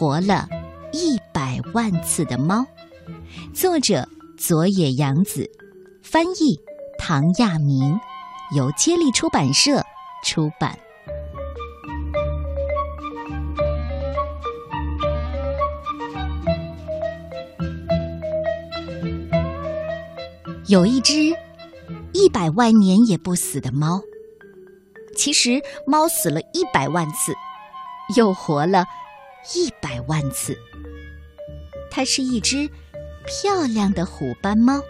活了一百万次的猫，作者佐野洋子，翻译唐亚明，由接力出版社出版。有一只一百万年也不死的猫，其实猫死了一百万次，又活了。一百万次。它是一只漂亮的虎斑猫，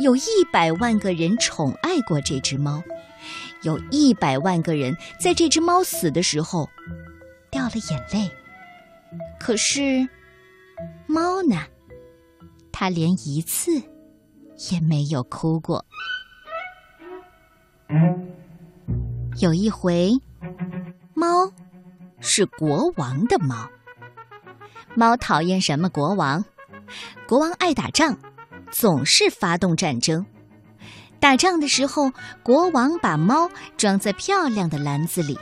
有一百万个人宠爱过这只猫，有一百万个人在这只猫死的时候掉了眼泪。可是，猫呢？它连一次也没有哭过。有一回，猫。是国王的猫。猫讨厌什么？国王，国王爱打仗，总是发动战争。打仗的时候，国王把猫装在漂亮的篮子里，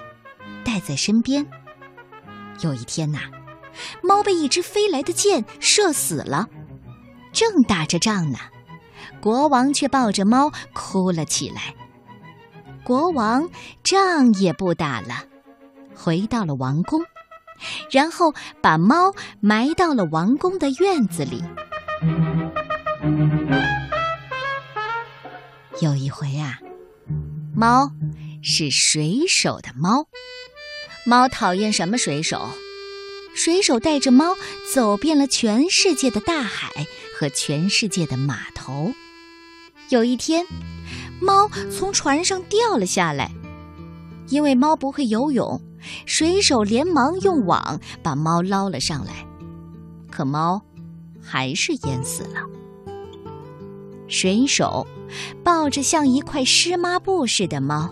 带在身边。有一天呐，猫被一只飞来的箭射死了。正打着仗呢，国王却抱着猫哭了起来。国王仗也不打了。回到了王宫，然后把猫埋到了王宫的院子里。有一回啊，猫是水手的猫，猫讨厌什么水手？水手带着猫走遍了全世界的大海和全世界的码头。有一天，猫从船上掉了下来，因为猫不会游泳。水手连忙用网把猫捞了上来，可猫还是淹死了。水手抱着像一块湿抹布似的猫，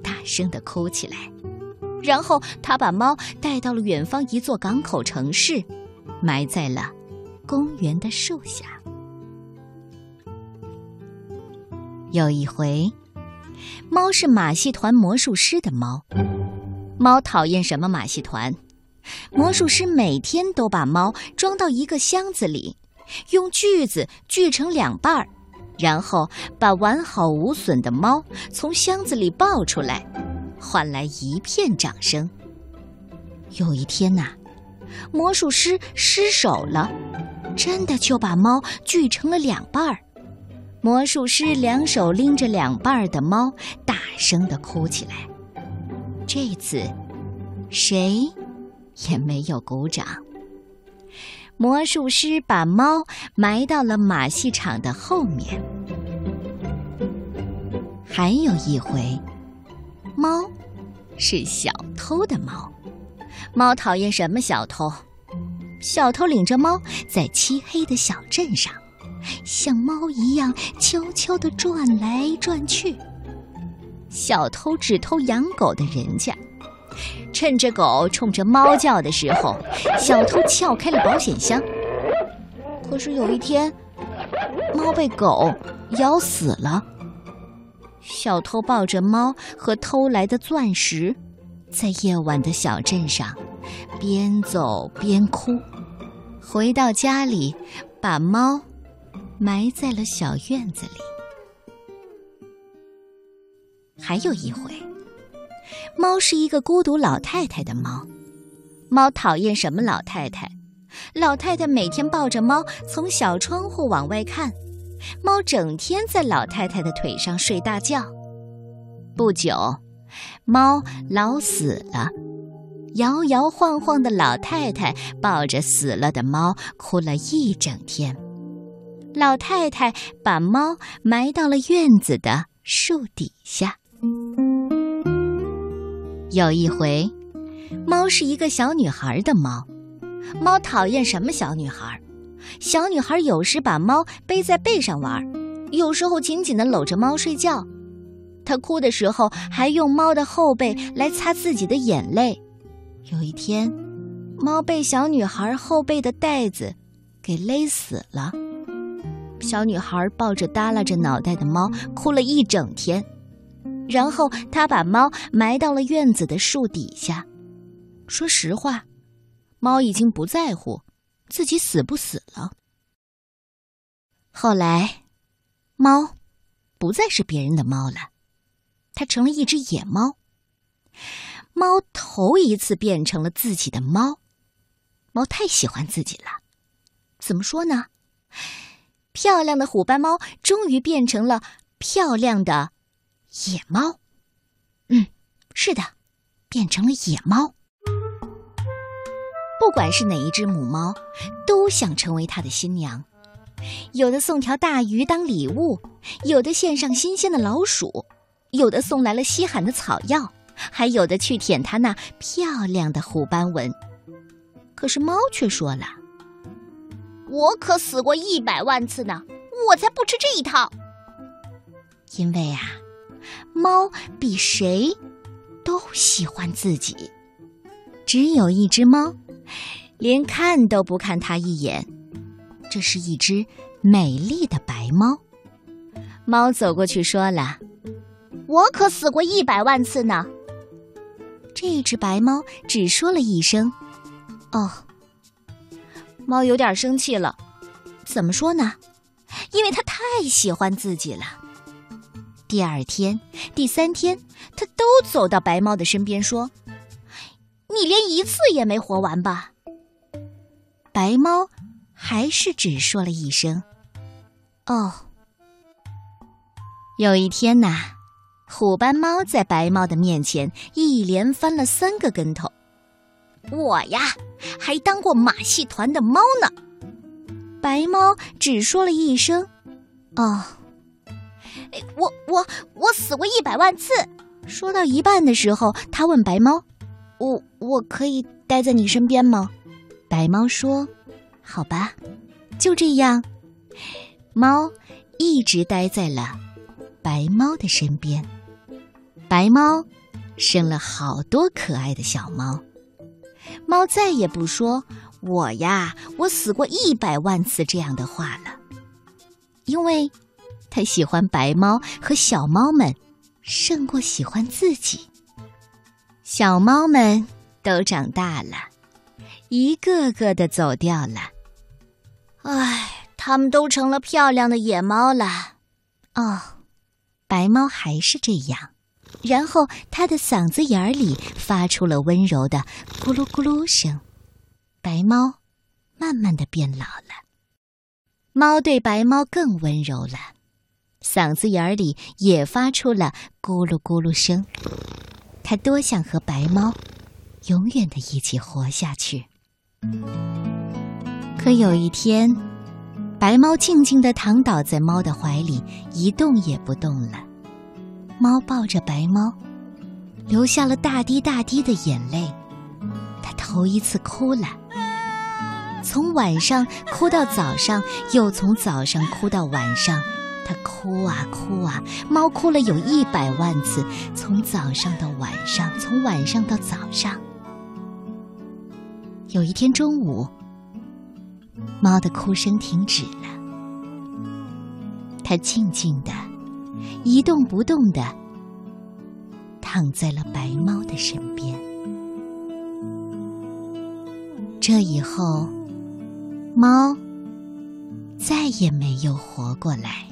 大声的哭起来。然后他把猫带到了远方一座港口城市，埋在了公园的树下。有一回，猫是马戏团魔术师的猫。猫讨厌什么马戏团？魔术师每天都把猫装到一个箱子里，用锯子锯成两半儿，然后把完好无损的猫从箱子里抱出来，换来一片掌声。有一天呐，魔术师失手了，真的就把猫锯成了两半儿。魔术师两手拎着两半的猫，大声的哭起来。这次，谁也没有鼓掌。魔术师把猫埋到了马戏场的后面。还有一回，猫是小偷的猫。猫讨厌什么小偷？小偷领着猫在漆黑的小镇上，像猫一样悄悄地转来转去。小偷只偷养狗的人家，趁着狗冲着猫叫的时候，小偷撬开了保险箱。可是有一天，猫被狗咬死了。小偷抱着猫和偷来的钻石，在夜晚的小镇上边走边哭。回到家里，把猫埋在了小院子里。还有一回，猫是一个孤独老太太的猫。猫讨厌什么老太太？老太太每天抱着猫从小窗户往外看，猫整天在老太太的腿上睡大觉。不久，猫老死了，摇摇晃晃的老太太抱着死了的猫哭了一整天。老太太把猫埋到了院子的树底下。有一回，猫是一个小女孩的猫。猫讨厌什么小女孩？小女孩有时把猫背在背上玩，有时候紧紧的搂着猫睡觉。她哭的时候还用猫的后背来擦自己的眼泪。有一天，猫被小女孩后背的带子给勒死了。小女孩抱着耷拉着脑袋的猫哭了一整天。然后她把猫埋到了院子的树底下。说实话，猫已经不在乎自己死不死了。后来，猫不再是别人的猫了，它成了一只野猫。猫头一次变成了自己的猫，猫太喜欢自己了。怎么说呢？漂亮的虎斑猫终于变成了漂亮的野猫。嗯，是的，变成了野猫。不管是哪一只母猫，都想成为它的新娘。有的送条大鱼当礼物，有的献上新鲜的老鼠，有的送来了稀罕的草药，还有的去舔它那漂亮的虎斑纹。可是猫却说了：“我可死过一百万次呢，我才不吃这一套。”因为啊，猫比谁都喜欢自己。只有一只猫，连看都不看它一眼。这是一只美丽的白猫。猫走过去说了：“我可死过一百万次呢。”这只白猫只说了一声：“哦。”猫有点生气了。怎么说呢？因为它太喜欢自己了。第二天、第三天，它都走到白猫的身边说：“你连一次也没活完吧？”白猫。还是只说了一声“哦”。有一天呐，虎斑猫在白猫的面前一连翻了三个跟头。我呀，还当过马戏团的猫呢。白猫只说了一声“哦”。我我我死过一百万次。说到一半的时候，他问白猫：“我我可以待在你身边吗？”白猫说。好吧，就这样，猫一直待在了白猫的身边。白猫生了好多可爱的小猫。猫再也不说“我呀，我死过一百万次”这样的话了，因为它喜欢白猫和小猫们胜过喜欢自己。小猫们都长大了，一个个的走掉了。唉，它们都成了漂亮的野猫了。哦，白猫还是这样。然后它的嗓子眼里发出了温柔的咕噜咕噜声。白猫慢慢的变老了。猫对白猫更温柔了，嗓子眼里也发出了咕噜咕噜声。它多想和白猫永远的一起活下去。可有一天，白猫静静的躺倒在猫的怀里，一动也不动了。猫抱着白猫，流下了大滴大滴的眼泪。它头一次哭了，从晚上哭到早上，又从早上哭到晚上。它哭啊哭啊，猫哭了有一百万次，从早上到晚上，从晚上到早上。有一天中午。猫的哭声停止了，它静静的，一动不动的躺在了白猫的身边。这以后，猫再也没有活过来。